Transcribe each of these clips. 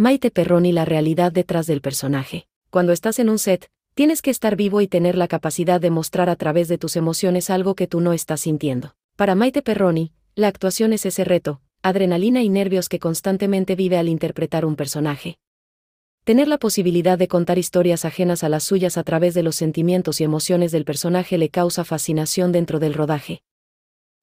Maite Perroni la realidad detrás del personaje. Cuando estás en un set, tienes que estar vivo y tener la capacidad de mostrar a través de tus emociones algo que tú no estás sintiendo. Para Maite Perroni, la actuación es ese reto, adrenalina y nervios que constantemente vive al interpretar un personaje. Tener la posibilidad de contar historias ajenas a las suyas a través de los sentimientos y emociones del personaje le causa fascinación dentro del rodaje.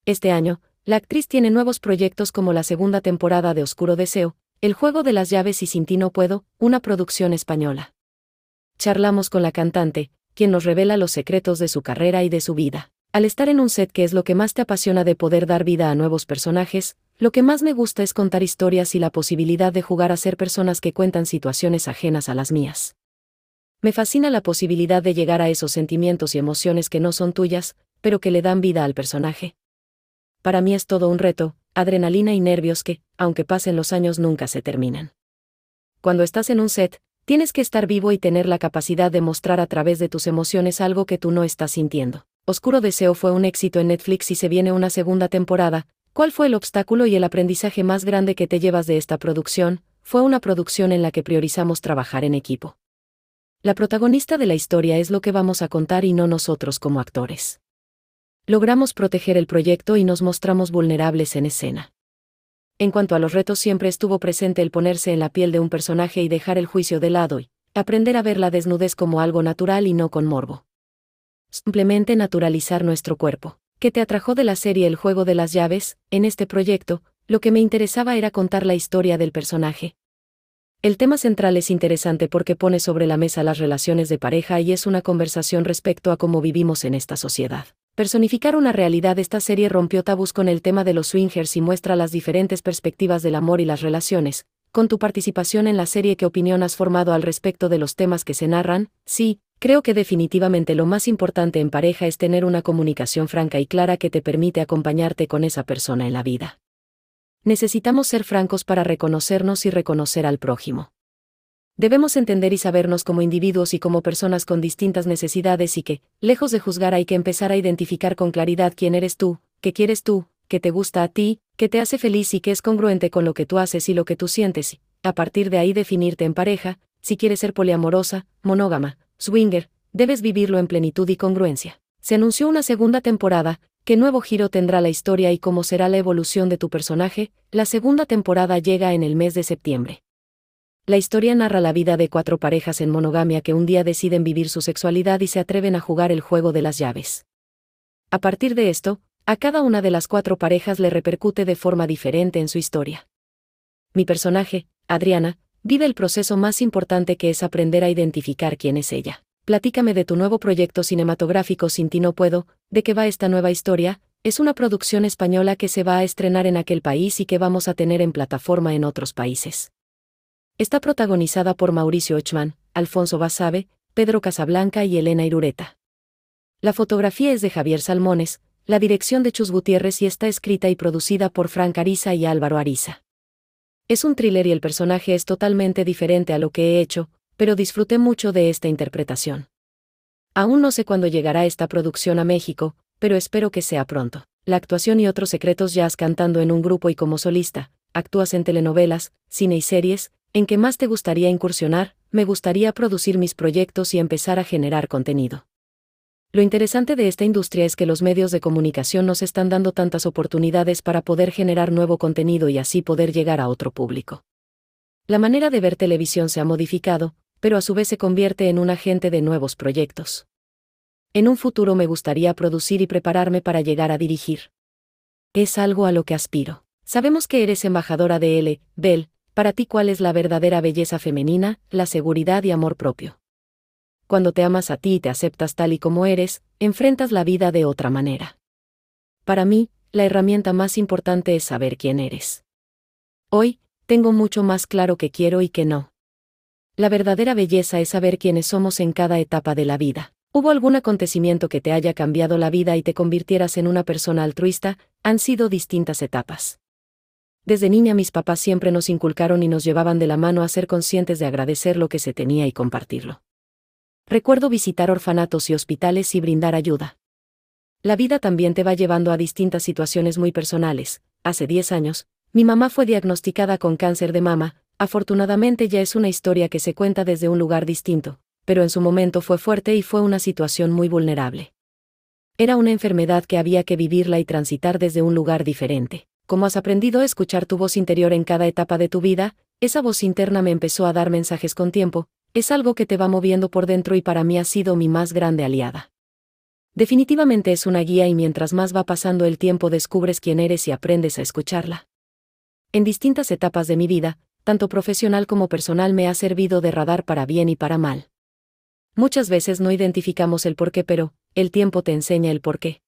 Este año, la actriz tiene nuevos proyectos como la segunda temporada de Oscuro Deseo, El juego de las llaves y Sin ti no puedo, una producción española. Charlamos con la cantante, quien nos revela los secretos de su carrera y de su vida. Al estar en un set que es lo que más te apasiona de poder dar vida a nuevos personajes, lo que más me gusta es contar historias y la posibilidad de jugar a ser personas que cuentan situaciones ajenas a las mías. Me fascina la posibilidad de llegar a esos sentimientos y emociones que no son tuyas, pero que le dan vida al personaje para mí es todo un reto, adrenalina y nervios que, aunque pasen los años, nunca se terminan. Cuando estás en un set, tienes que estar vivo y tener la capacidad de mostrar a través de tus emociones algo que tú no estás sintiendo. Oscuro Deseo fue un éxito en Netflix y se viene una segunda temporada. ¿Cuál fue el obstáculo y el aprendizaje más grande que te llevas de esta producción? Fue una producción en la que priorizamos trabajar en equipo. La protagonista de la historia es lo que vamos a contar y no nosotros como actores logramos proteger el proyecto y nos mostramos vulnerables en escena. En cuanto a los retos siempre estuvo presente el ponerse en la piel de un personaje y dejar el juicio de lado y aprender a ver la desnudez como algo natural y no con morbo. Simplemente naturalizar nuestro cuerpo. ¿Qué te atrajo de la serie El juego de las llaves? En este proyecto, lo que me interesaba era contar la historia del personaje. El tema central es interesante porque pone sobre la mesa las relaciones de pareja y es una conversación respecto a cómo vivimos en esta sociedad personificar una realidad esta serie rompió tabús con el tema de los swingers y muestra las diferentes perspectivas del amor y las relaciones. Con tu participación en la serie, ¿qué opinión has formado al respecto de los temas que se narran? Sí, creo que definitivamente lo más importante en pareja es tener una comunicación franca y clara que te permite acompañarte con esa persona en la vida. Necesitamos ser francos para reconocernos y reconocer al prójimo. Debemos entender y sabernos como individuos y como personas con distintas necesidades y que, lejos de juzgar, hay que empezar a identificar con claridad quién eres tú, qué quieres tú, qué te gusta a ti, qué te hace feliz y qué es congruente con lo que tú haces y lo que tú sientes, y, a partir de ahí definirte en pareja, si quieres ser poliamorosa, monógama, swinger, debes vivirlo en plenitud y congruencia. Se anunció una segunda temporada, qué nuevo giro tendrá la historia y cómo será la evolución de tu personaje, la segunda temporada llega en el mes de septiembre. La historia narra la vida de cuatro parejas en monogamia que un día deciden vivir su sexualidad y se atreven a jugar el juego de las llaves. A partir de esto, a cada una de las cuatro parejas le repercute de forma diferente en su historia. Mi personaje, Adriana, vive el proceso más importante que es aprender a identificar quién es ella. Platícame de tu nuevo proyecto cinematográfico Sin ti no puedo, de qué va esta nueva historia, es una producción española que se va a estrenar en aquel país y que vamos a tener en plataforma en otros países. Está protagonizada por Mauricio Ochman, Alfonso Basabe, Pedro Casablanca y Elena Irureta. La fotografía es de Javier Salmones, la dirección de Chus Gutiérrez y está escrita y producida por Frank Ariza y Álvaro Ariza. Es un thriller y el personaje es totalmente diferente a lo que he hecho, pero disfruté mucho de esta interpretación. Aún no sé cuándo llegará esta producción a México, pero espero que sea pronto. La actuación y otros secretos jazz cantando en un grupo y como solista, actúas en telenovelas, cine y series, ¿En qué más te gustaría incursionar? Me gustaría producir mis proyectos y empezar a generar contenido. Lo interesante de esta industria es que los medios de comunicación nos están dando tantas oportunidades para poder generar nuevo contenido y así poder llegar a otro público. La manera de ver televisión se ha modificado, pero a su vez se convierte en un agente de nuevos proyectos. En un futuro me gustaría producir y prepararme para llegar a dirigir. Es algo a lo que aspiro. Sabemos que eres embajadora de L. Bell, para ti cuál es la verdadera belleza femenina, la seguridad y amor propio. Cuando te amas a ti y te aceptas tal y como eres, enfrentas la vida de otra manera. Para mí, la herramienta más importante es saber quién eres. Hoy, tengo mucho más claro que quiero y que no. La verdadera belleza es saber quiénes somos en cada etapa de la vida. ¿Hubo algún acontecimiento que te haya cambiado la vida y te convirtieras en una persona altruista? Han sido distintas etapas. Desde niña mis papás siempre nos inculcaron y nos llevaban de la mano a ser conscientes de agradecer lo que se tenía y compartirlo. Recuerdo visitar orfanatos y hospitales y brindar ayuda. La vida también te va llevando a distintas situaciones muy personales. Hace 10 años, mi mamá fue diagnosticada con cáncer de mama, Afortunadamente ya es una historia que se cuenta desde un lugar distinto, pero en su momento fue fuerte y fue una situación muy vulnerable. Era una enfermedad que había que vivirla y transitar desde un lugar diferente. Como has aprendido a escuchar tu voz interior en cada etapa de tu vida, esa voz interna me empezó a dar mensajes con tiempo, es algo que te va moviendo por dentro y para mí ha sido mi más grande aliada. Definitivamente es una guía y mientras más va pasando el tiempo descubres quién eres y aprendes a escucharla. En distintas etapas de mi vida, tanto profesional como personal me ha servido de radar para bien y para mal. Muchas veces no identificamos el porqué, pero, el tiempo te enseña el porqué.